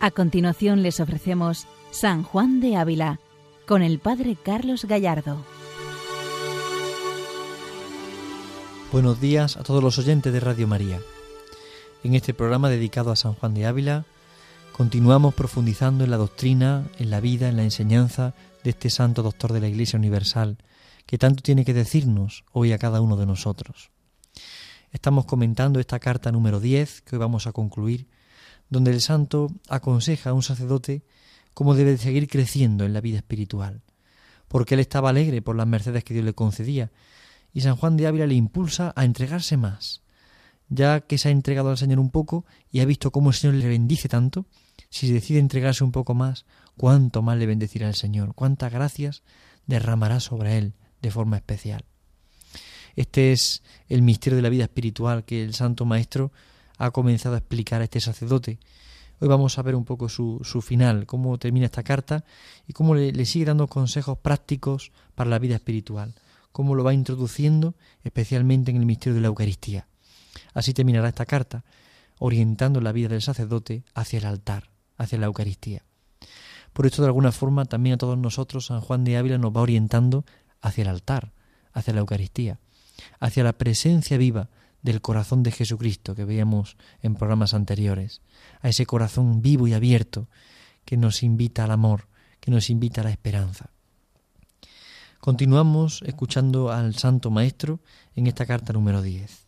A continuación les ofrecemos San Juan de Ávila con el Padre Carlos Gallardo. Buenos días a todos los oyentes de Radio María. En este programa dedicado a San Juan de Ávila, continuamos profundizando en la doctrina, en la vida, en la enseñanza de este santo doctor de la Iglesia Universal, que tanto tiene que decirnos hoy a cada uno de nosotros. Estamos comentando esta carta número 10 que hoy vamos a concluir donde el santo aconseja a un sacerdote cómo debe seguir creciendo en la vida espiritual, porque él estaba alegre por las mercedes que Dios le concedía, y San Juan de Ávila le impulsa a entregarse más. Ya que se ha entregado al Señor un poco y ha visto cómo el Señor le bendice tanto, si decide entregarse un poco más, cuánto más le bendecirá el Señor, cuántas gracias derramará sobre él de forma especial. Este es el misterio de la vida espiritual que el Santo Maestro ha comenzado a explicar a este sacerdote. Hoy vamos a ver un poco su, su final, cómo termina esta carta y cómo le, le sigue dando consejos prácticos para la vida espiritual, cómo lo va introduciendo especialmente en el misterio de la Eucaristía. Así terminará esta carta, orientando la vida del sacerdote hacia el altar, hacia la Eucaristía. Por esto, de alguna forma, también a todos nosotros, San Juan de Ávila nos va orientando hacia el altar, hacia la Eucaristía, hacia la presencia viva del corazón de Jesucristo que veíamos en programas anteriores, a ese corazón vivo y abierto que nos invita al amor, que nos invita a la esperanza. Continuamos escuchando al Santo Maestro en esta carta número 10.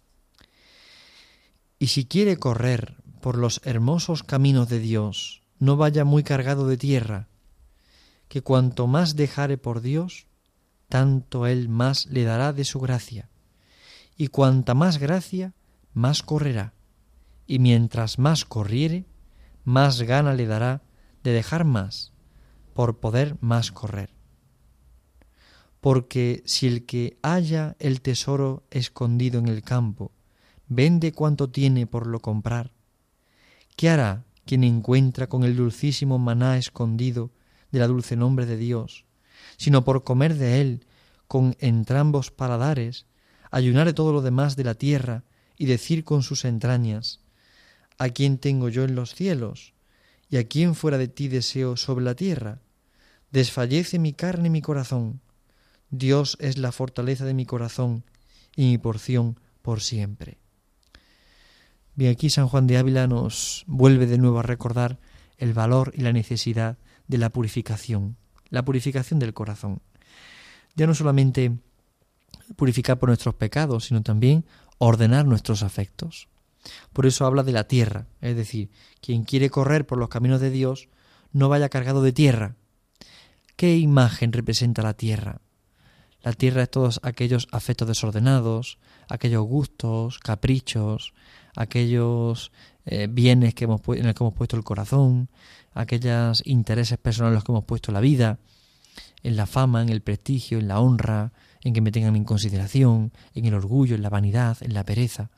Y si quiere correr por los hermosos caminos de Dios, no vaya muy cargado de tierra, que cuanto más dejare por Dios, tanto Él más le dará de su gracia y cuanta más gracia, más correrá, y mientras más corriere, más gana le dará de dejar más, por poder más correr. Porque si el que halla el tesoro escondido en el campo vende cuanto tiene por lo comprar, ¿qué hará quien encuentra con el dulcísimo maná escondido de la dulce nombre de Dios, sino por comer de él con entrambos paladares ayunare todo lo demás de la tierra y decir con sus entrañas, ¿a quién tengo yo en los cielos? ¿Y a quién fuera de ti deseo sobre la tierra? Desfallece mi carne y mi corazón. Dios es la fortaleza de mi corazón y mi porción por siempre. Bien, aquí San Juan de Ávila nos vuelve de nuevo a recordar el valor y la necesidad de la purificación, la purificación del corazón. Ya no solamente purificar por nuestros pecados, sino también ordenar nuestros afectos. Por eso habla de la tierra, es decir, quien quiere correr por los caminos de Dios no vaya cargado de tierra. ¿Qué imagen representa la tierra? La tierra es todos aquellos afectos desordenados, aquellos gustos, caprichos, aquellos eh, bienes que hemos, en los que hemos puesto el corazón, aquellos intereses personales en los que hemos puesto la vida, en la fama, en el prestigio, en la honra, en que me tengan en consideración, en el orgullo, en la vanidad, en la pereza.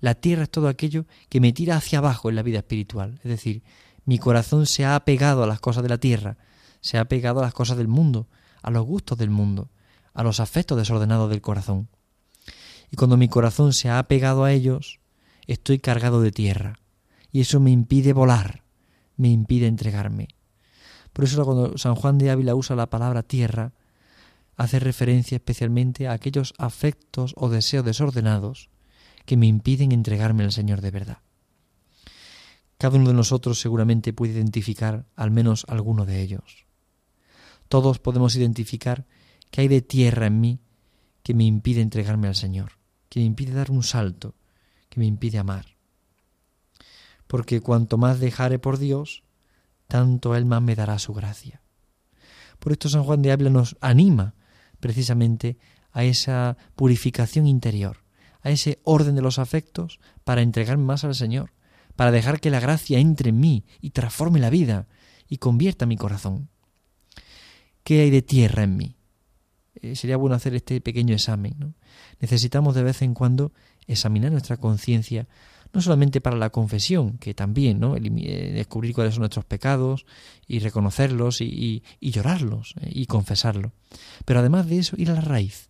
La tierra es todo aquello que me tira hacia abajo en la vida espiritual. Es decir, mi corazón se ha apegado a las cosas de la tierra, se ha apegado a las cosas del mundo, a los gustos del mundo, a los afectos desordenados del corazón. Y cuando mi corazón se ha apegado a ellos, estoy cargado de tierra. Y eso me impide volar, me impide entregarme. Por eso cuando San Juan de Ávila usa la palabra tierra, hace referencia especialmente a aquellos afectos o deseos desordenados que me impiden entregarme al Señor de verdad. Cada uno de nosotros seguramente puede identificar al menos alguno de ellos. Todos podemos identificar que hay de tierra en mí que me impide entregarme al Señor, que me impide dar un salto, que me impide amar. Porque cuanto más dejare por Dios, tanto Él más me dará su gracia. Por esto San Juan de Ávila nos anima precisamente a esa purificación interior, a ese orden de los afectos para entregarme más al Señor, para dejar que la gracia entre en mí y transforme la vida y convierta mi corazón. ¿Qué hay de tierra en mí? Eh, sería bueno hacer este pequeño examen. Necesitamos de vez en cuando examinar nuestra conciencia no solamente para la confesión, que también, ¿no? Eh, descubrir cuáles son nuestros pecados y reconocerlos y, llorarlos eh, y confesarlo. Pero además de eso, ir a la raíz.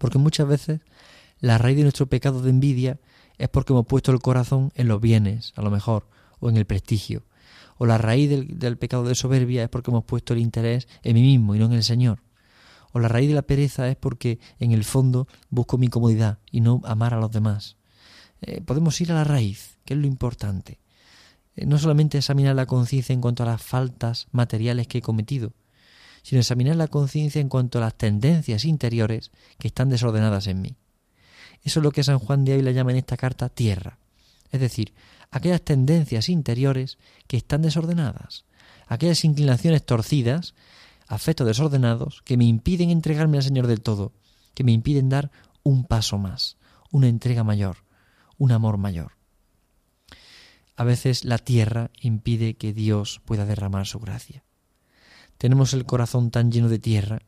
Porque muchas veces la raíz de nuestro pecado de envidia es porque hemos puesto el corazón en los bienes, a lo mejor, o en el prestigio, O la raíz del, del pecado de soberbia es porque hemos puesto el interés en mí mismo y no en el Señor. O la raíz de la pereza es porque en el fondo busco mi comodidad y no amar a los demás. Eh, podemos ir a la raíz, que es lo importante. Eh, no solamente examinar la conciencia en cuanto a las faltas materiales que he cometido, sino examinar la conciencia en cuanto a las tendencias interiores que están desordenadas en mí. Eso es lo que San Juan de Ávila llama en esta carta tierra, es decir, aquellas tendencias interiores que están desordenadas, aquellas inclinaciones torcidas, afectos desordenados que me impiden entregarme al Señor del todo, que me impiden dar un paso más, una entrega mayor, un amor mayor. A veces la tierra impide que Dios pueda derramar su gracia. Tenemos el corazón tan lleno de tierra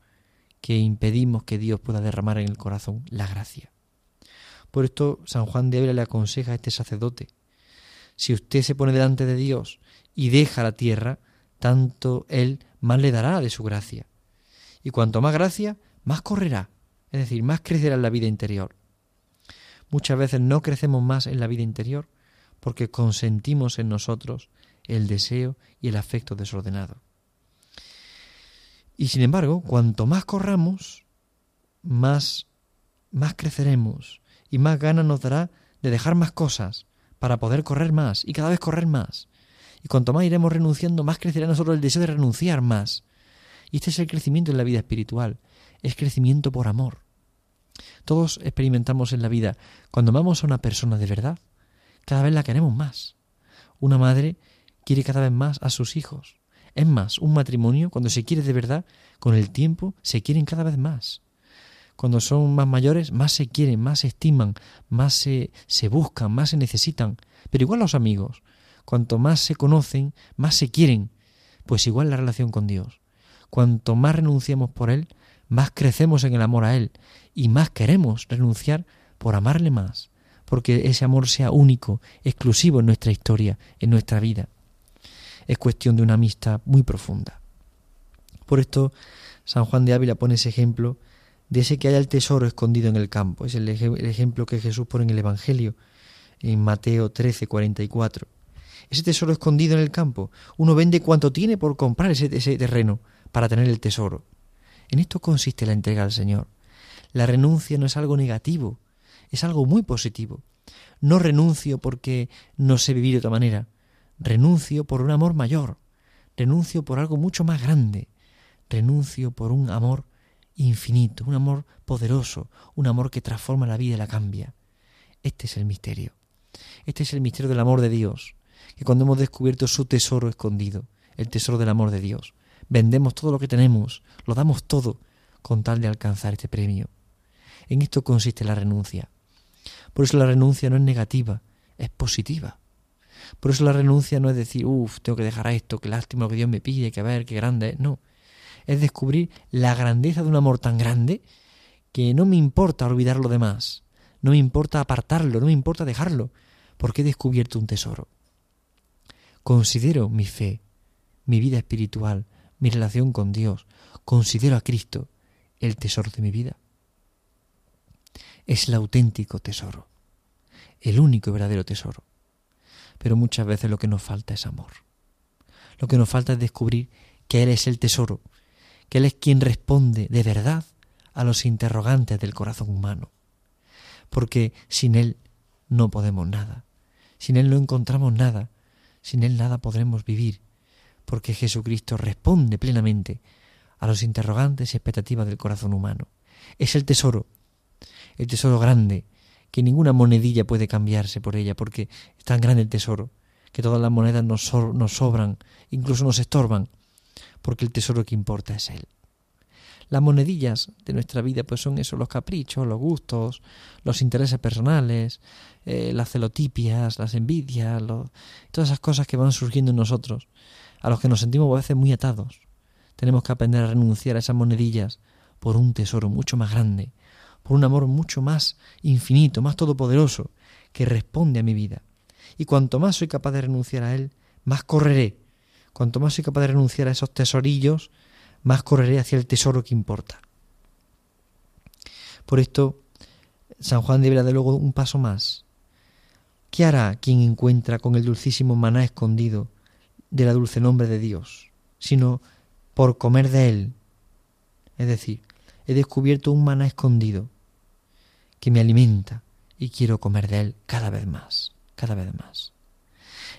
que impedimos que Dios pueda derramar en el corazón la gracia. Por esto San Juan de Ávila le aconseja a este sacerdote, si usted se pone delante de Dios y deja la tierra, tanto Él más le dará de su gracia. Y cuanto más gracia, más correrá, es decir, más crecerá en la vida interior. Muchas veces no crecemos más en la vida interior porque consentimos en nosotros el deseo y el afecto desordenado. Y sin embargo, cuanto más corramos, más, más creceremos y más ganas nos dará de dejar más cosas para poder correr más y cada vez correr más. Y cuanto más iremos renunciando, más crecerá nosotros el deseo de renunciar más. Y este es el crecimiento en la vida espiritual, es crecimiento por amor. Todos experimentamos en la vida, cuando amamos a una persona de verdad, cada vez la queremos más. Una madre quiere cada vez más a sus hijos. Es más, un matrimonio, cuando se quiere de verdad, con el tiempo se quieren cada vez más. Cuando son más mayores, más se quieren, más se estiman, más se, se buscan, más se necesitan. Pero igual los amigos, cuanto más se conocen, más se quieren. Pues igual la relación con Dios. Cuanto más renunciamos por Él, más crecemos en el amor a Él y más queremos renunciar por amarle más, porque ese amor sea único, exclusivo en nuestra historia, en nuestra vida. Es cuestión de una amistad muy profunda. Por esto, San Juan de Ávila pone ese ejemplo de ese que haya el tesoro escondido en el campo. Es el, ejemplo que Jesús pone en el Evangelio, en Mateo 13, 44. Ese tesoro escondido en el campo. Uno vende cuanto tiene por comprar ese, ese terreno para tener el tesoro. En esto consiste la entrega al Señor. La renuncia no es algo negativo, es algo muy positivo. No renuncio porque no sé vivir de otra manera. Renuncio por un amor mayor. Renuncio por algo mucho más grande. Renuncio por un amor infinito, un amor poderoso, un amor que transforma la vida y la cambia. Este es el misterio. Este es el misterio del amor de Dios, que cuando hemos descubierto su tesoro escondido, el tesoro del amor de Dios, vendemos todo lo que tenemos, lo damos todo con tal de alcanzar este premio. En esto consiste la renuncia. Por eso la renuncia no es negativa, es positiva. Por eso la renuncia no es decir, uff, tengo que dejar a esto, qué lástima lo que Dios me pide, que ver, qué grande es. No, es descubrir la grandeza de un amor tan grande que no me importa olvidar lo demás, no me importa apartarlo, no me importa dejarlo, porque he descubierto un tesoro. Considero mi fe, mi vida espiritual, mi relación con Dios, considero a Cristo el tesoro de mi vida. Es el auténtico tesoro, el único y verdadero tesoro. Pero muchas veces lo que nos falta es amor. Lo que nos falta es descubrir que Él es el tesoro, que Él es quien responde de verdad a los interrogantes del corazón humano. Porque sin Él no podemos nada, sin Él no encontramos nada, sin Él nada podremos vivir, porque Jesucristo responde plenamente a los interrogantes y expectativas del corazón humano. Es el tesoro, el tesoro grande, que ninguna monedilla puede cambiarse por ella, porque es tan grande el tesoro, que todas las monedas nos, nos sobran, incluso nos estorban, porque el tesoro que importa es Él. Las monedillas de nuestra vida pues son eso, los caprichos, los gustos, los intereses personales, eh, las celotipias, las envidias, todas esas cosas que van surgiendo en nosotros, a los que nos sentimos a veces muy atados. Tenemos que aprender a renunciar a esas monedillas por un tesoro mucho más grande, por un amor mucho más infinito, más todopoderoso, que responde a mi vida. Y cuanto más soy capaz de renunciar a él, más correré. Cuanto más soy capaz de renunciar a esos tesorillos, más correré hacia el tesoro que importa. Por esto, San Juan deberá de luego un paso más. ¿Qué hará quien encuentra con el dulcísimo maná escondido de la dulce nombre de Dios, sino por comer de Él. Es decir, he descubierto un maná escondido que me alimenta y quiero comer de Él cada vez más, cada vez más.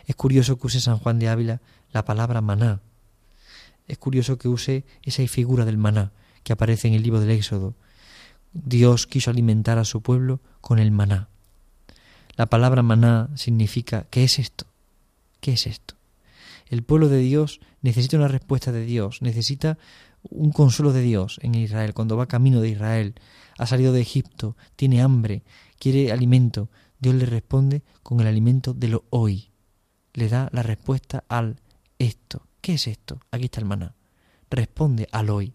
Es curioso que use San Juan de Ávila la palabra maná. Es curioso que use esa figura del maná que aparece en el libro del Éxodo. Dios quiso alimentar a su pueblo con el maná. La palabra maná significa ¿qué es esto? ¿Qué es esto? El pueblo de Dios necesita una respuesta de Dios, necesita un consuelo de Dios en Israel, cuando va camino de Israel, ha salido de Egipto, tiene hambre, quiere alimento, Dios le responde con el alimento de lo hoy. Le da la respuesta al esto. ¿Qué es esto? Aquí está el maná. Responde al hoy.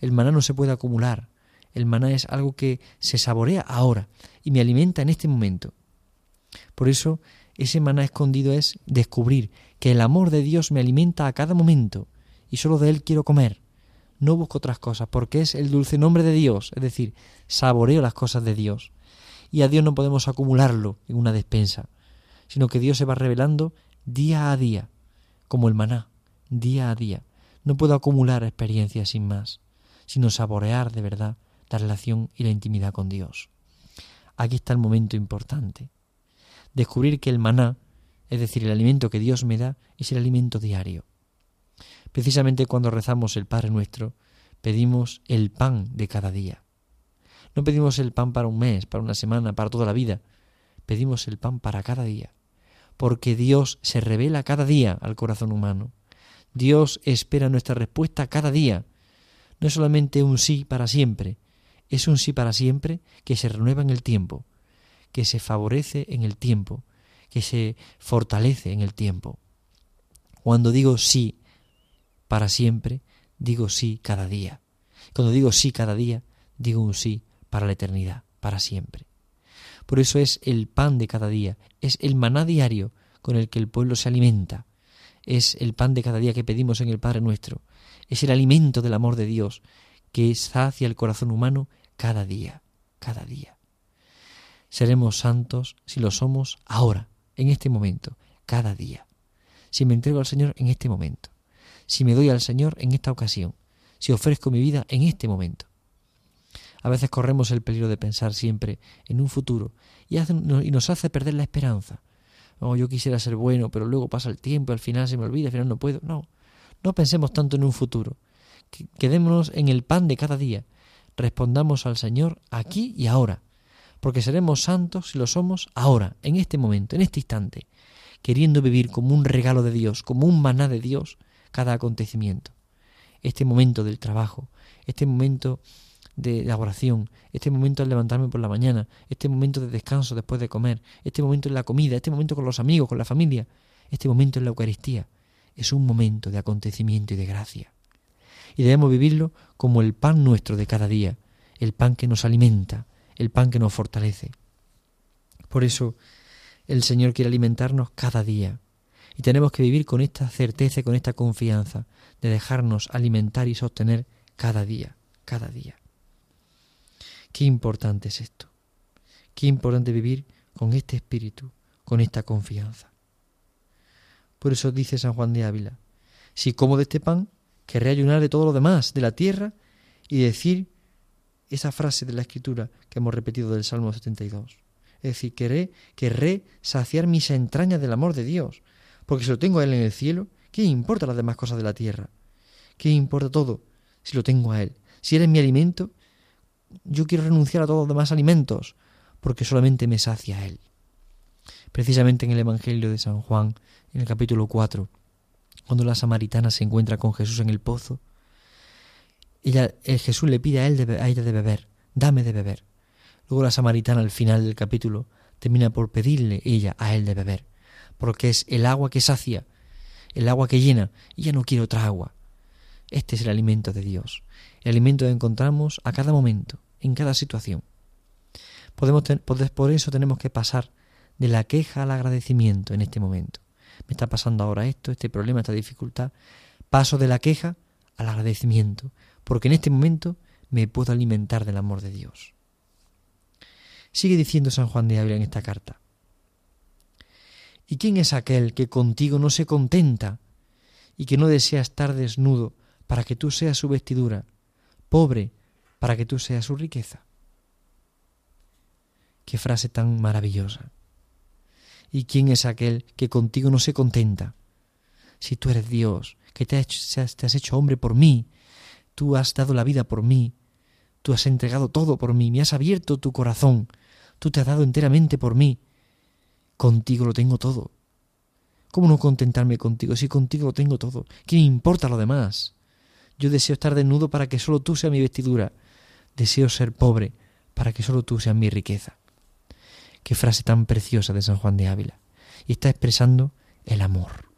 El maná no se puede acumular. El maná es algo que se saborea ahora y me alimenta en este momento. Por eso ese maná escondido es descubrir que el amor de Dios me alimenta a cada momento y solo de Él quiero comer. No busco otras cosas porque es el dulce nombre de Dios, es decir, saboreo las cosas de Dios. Y a Dios no podemos acumularlo en una despensa, sino que Dios se va revelando día a día, como el maná, día a día. No puedo acumular experiencias sin más, sino saborear de verdad la relación y la intimidad con Dios. Aquí está el momento importante descubrir que el maná, es decir, el alimento que Dios me da, es el alimento diario. Precisamente cuando rezamos el Padre nuestro, pedimos el pan de cada día. No pedimos el pan para un mes, para una semana, para toda la vida. Pedimos el pan para cada día. Porque Dios se revela cada día al corazón humano. Dios espera nuestra respuesta cada día. No es solamente un sí para siempre, es un sí para siempre que se renueva en el tiempo que se favorece en el tiempo, que se fortalece en el tiempo. Cuando digo sí para siempre, digo sí cada día. Cuando digo sí cada día, digo un sí para la eternidad, para siempre. Por eso es el pan de cada día, es el maná diario con el que el pueblo se alimenta, es el pan de cada día que pedimos en el Padre nuestro, es el alimento del amor de Dios que sacia el corazón humano cada día, cada día. Seremos santos si lo somos ahora, en este momento, cada día. Si me entrego al Señor en este momento. Si me doy al Señor en esta ocasión. Si ofrezco mi vida en este momento. A veces corremos el peligro de pensar siempre en un futuro y, nos hace perder la esperanza. Oh, yo quisiera ser bueno, pero luego pasa el tiempo y al final se me olvida, al final no puedo. No, no pensemos tanto en un futuro. Quedémonos en el pan de cada día. Respondamos al Señor aquí y ahora porque seremos santos si lo somos ahora, en este momento, en este instante, queriendo vivir como un regalo de Dios, como un maná de Dios, cada acontecimiento. Este momento del trabajo, este momento de la oración, este momento de levantarme por la mañana, este momento de descanso después de comer, este momento en la comida, este momento con los amigos, con la familia, este momento en la Eucaristía, es un momento de acontecimiento y de gracia. Y debemos vivirlo como el pan nuestro de cada día, el pan que nos alimenta, el pan que nos fortalece. Por eso el Señor quiere alimentarnos cada día. Y tenemos que vivir con esta certeza y con esta confianza de dejarnos alimentar y sostener cada día, cada día. Qué importante es esto. Qué importante vivir con este espíritu, con esta confianza. Por eso dice San Juan de Ávila, si como de este pan, querré ayunar de todo lo demás, de la tierra, y decir esa frase de la escritura que hemos repetido del Salmo 72. Es decir, querré, querré saciar mis entrañas del amor de Dios, porque si lo tengo a Él en el cielo, ¿qué importa las demás cosas de la tierra? ¿Qué importa todo si lo tengo a Él? Si Él es mi alimento, yo quiero renunciar a todos los demás alimentos, porque solamente me sacia Él. Precisamente en el Evangelio de San Juan, en el capítulo 4, cuando la samaritana se encuentra con Jesús en el pozo, ella, el Jesús le pide a, él a ella de beber, dame de beber. Luego la samaritana al final del capítulo termina por pedirle ella a él de beber, porque es el agua que sacia, el agua que llena, y ya no quiere otra agua. Este es el alimento de Dios, el alimento que encontramos a cada momento, en cada situación. Podemos por eso tenemos que pasar de la queja al agradecimiento en este momento. Me está pasando ahora esto, este problema, esta dificultad. Paso de la queja al agradecimiento, porque en este momento me puedo alimentar del amor de Dios. Sigue diciendo San Juan de Ávila en esta carta. ¿Y quién es aquel que contigo no se contenta y que no desea estar desnudo para que tú seas su vestidura, pobre para que tú seas su riqueza. Qué frase tan maravillosa. ¿Y quién es aquel que contigo no se contenta? Si tú eres Dios, que te has, te has hecho hombre por mí, tú has dado la vida por mí, tú has entregado todo por mí, me has abierto tu corazón, tú te has dado enteramente por mí, contigo lo tengo todo. ¿Cómo no contentarme contigo si contigo lo tengo todo? ¿Qué me importa lo demás? Yo deseo estar desnudo para que solo tú seas mi vestidura. Deseo ser pobre para que solo tú seas mi riqueza. Qué frase tan preciosa de San Juan de Ávila. Y está expresando el amor.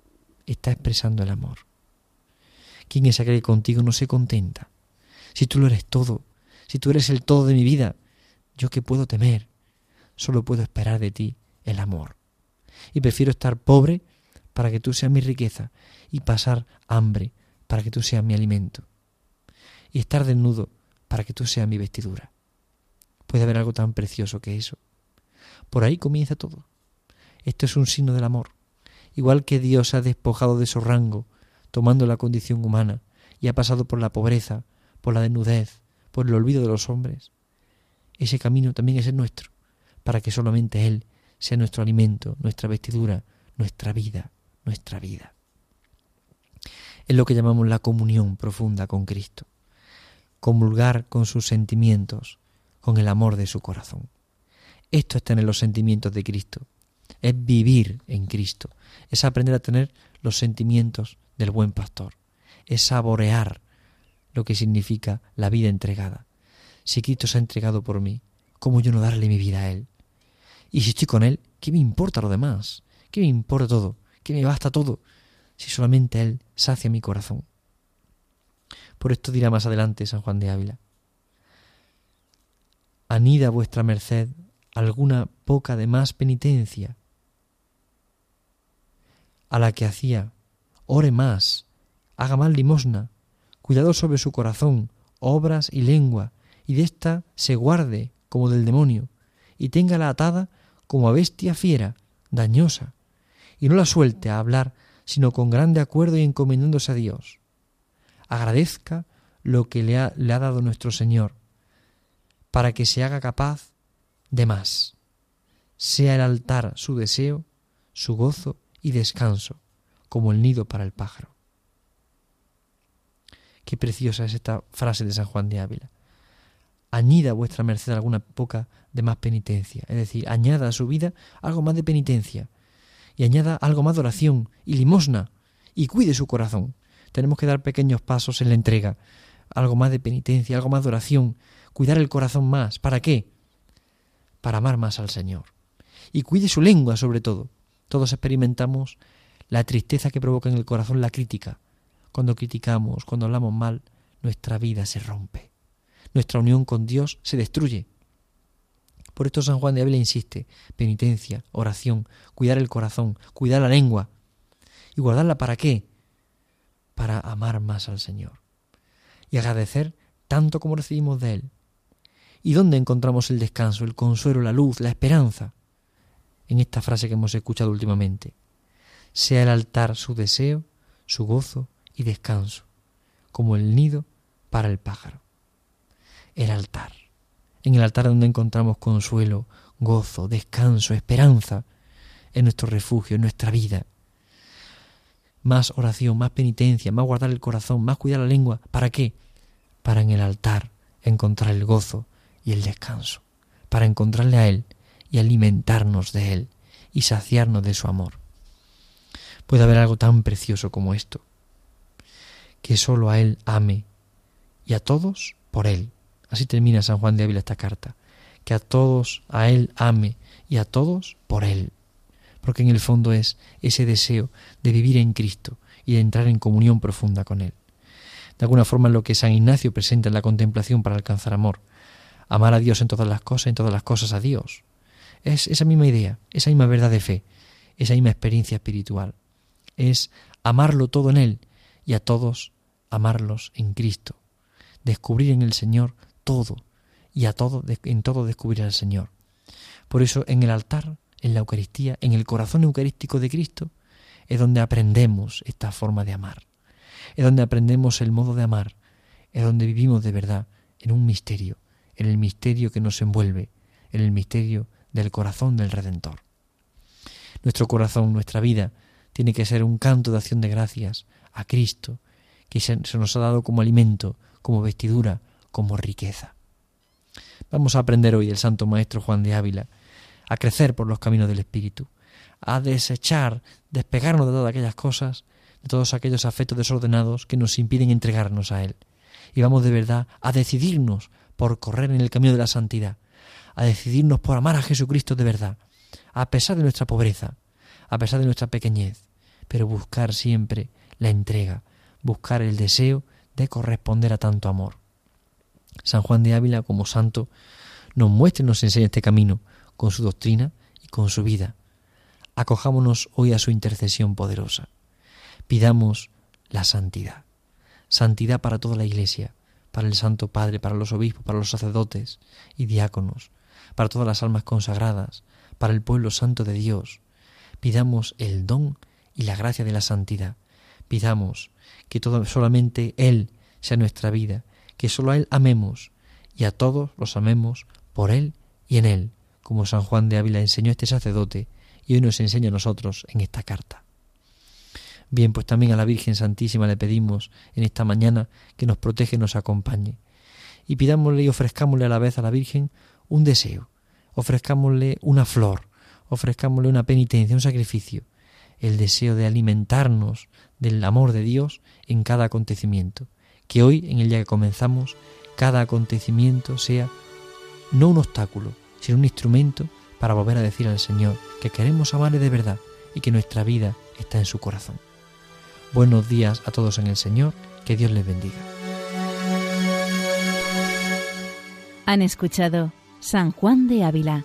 Está expresando el amor. ¿Quién es aquel que contigo no se contenta? Si tú lo eres todo, si tú eres el todo de mi vida, ¿yo qué puedo temer? Solo puedo esperar de ti el amor. Y prefiero estar pobre para que tú seas mi riqueza y pasar hambre para que tú seas mi alimento. Y estar desnudo para que tú seas mi vestidura. Puede haber algo tan precioso que eso. Por ahí comienza todo. Esto es un signo del amor. Igual que Dios ha despojado de su rango, tomando la condición humana, y ha pasado por la pobreza, por la desnudez, por el olvido de los hombres, ese camino también es el nuestro, para que solamente Él sea nuestro alimento, nuestra vestidura, nuestra vida, nuestra vida. Es lo que llamamos la comunión profunda con Cristo, comulgar con sus sentimientos, con el amor de su corazón. Esto es tener los sentimientos de Cristo, es vivir en Cristo, es aprender a tener los sentimientos del buen pastor, es saborear lo que significa la vida entregada. Si Cristo se ha entregado por mí, ¿cómo yo no darle mi vida a Él? Y si estoy con Él, ¿qué me importa lo demás? ¿Qué me importa todo? ¿Qué me basta todo? Si solamente Él sacia mi corazón. Por esto dirá más adelante San Juan de Ávila. Anida vuestra merced alguna poca de más penitencia a la que hacía, ore más, haga más limosna, cuidado sobre su corazón, obras y lengua, y de ésta se guarde como del demonio, y téngala atada como a bestia fiera, dañosa, y no la suelte a hablar, sino con grande acuerdo y encomendándose a Dios. Agradezca lo que le ha, le ha dado nuestro Señor, para que se haga capaz de más. Sea el altar su deseo, su gozo y descanso, como el nido para el pájaro. Qué preciosa es esta frase de San Juan de Ávila. Añida vuestra merced alguna poca de más penitencia, es decir, añada a su vida algo más de penitencia y añada algo más de oración y limosna y cuide su corazón. Tenemos que dar pequeños pasos en la entrega, algo más de penitencia, algo más de oración, cuidar el corazón más. ¿Para qué? para amar más al Señor. Y cuide su lengua sobre todo. Todos experimentamos la tristeza que provoca en el corazón la crítica. Cuando criticamos, cuando hablamos mal, nuestra vida se rompe. Nuestra unión con Dios se destruye. Por esto San Juan de Ávila insiste, penitencia, oración, cuidar el corazón, cuidar la lengua. ¿Y guardarla para qué? Para amar más al Señor. Y agradecer tanto como recibimos de Él, ¿Y dónde encontramos el descanso, el consuelo, la luz, la esperanza? En esta frase que hemos escuchado últimamente. Sea el altar su deseo, su gozo y descanso, como el nido para el pájaro. El altar. En el altar donde encontramos consuelo, gozo, descanso, esperanza, en nuestro refugio, en nuestra vida. Más oración, más penitencia, más guardar el corazón, más cuidar la lengua. ¿Para qué? Para en el altar encontrar el gozo, y el descanso, para encontrarle a Él y alimentarnos de Él y saciarnos de su amor. Puede haber algo tan precioso como esto, que sólo a Él ame y a todos por Él. Así termina San Juan de Ávila esta carta, que a todos a Él ame y a todos por Él, porque en el fondo es ese deseo de vivir en Cristo y de entrar en comunión profunda con Él. De alguna forma lo que San Ignacio presenta en la contemplación para alcanzar amor, amar a Dios en todas las cosas, en todas las cosas a Dios. Es esa misma idea, esa misma verdad de fe, esa misma experiencia espiritual. Es amarlo todo en Él y a todos amarlos en Cristo. Descubrir en el Señor todo y a todo, en todo descubrir al Señor. Por eso en el altar, en la Eucaristía, en el corazón eucarístico de Cristo, es donde aprendemos esta forma de amar. es donde aprendemos el modo de amar, es donde vivimos de verdad, en un misterio, en el misterio que nos envuelve, en el misterio del corazón del Redentor. Nuestro corazón, nuestra vida, tiene que ser un canto de acción de gracias a Cristo, que se, nos ha dado como alimento, como vestidura, como riqueza. Vamos a aprender hoy del Santo Maestro Juan de Ávila, a crecer por los caminos del Espíritu, a desechar, despegarnos de todas aquellas cosas, de todos aquellos afectos desordenados que nos impiden entregarnos a Él. Y vamos de verdad a decidirnos por correr en el camino de la santidad, a decidirnos por amar a Jesucristo de verdad, a pesar de nuestra pobreza, a pesar de nuestra pequeñez, pero buscar siempre la entrega, buscar el deseo de corresponder a tanto amor. San Juan de Ávila, como santo, nos muestra y nos enseña este camino con su doctrina y con su vida. Acojámonos hoy a su intercesión poderosa. Pidamos la santidad. Santidad para toda la Iglesia, para el Santo Padre, para los obispos, para los sacerdotes y diáconos, para todas las almas consagradas, para el pueblo santo de Dios. Pidamos el don y la gracia de la santidad. Pidamos que todo, solamente Él sea nuestra vida, que solo a Él amemos y a todos los amemos por Él y en Él, como San Juan de Ávila enseñó a este sacerdote y hoy nos enseña a nosotros en esta carta. Bien, pues también a la Virgen Santísima le pedimos en esta mañana que nos protege y nos acompañe. Y pidámosle y ofrezcámosle a la vez a la Virgen un deseo, ofrezcámosle una flor, ofrezcámosle una penitencia, un sacrificio, el deseo de alimentarnos del amor de Dios en cada acontecimiento. Que hoy, en el día que comenzamos, cada acontecimiento sea no un obstáculo, sino un instrumento para volver a decir al Señor que queremos amarle de verdad y que nuestra vida está en su corazón. Buenos días a todos en el Señor, que Dios les bendiga. Han escuchado San Juan de Ávila,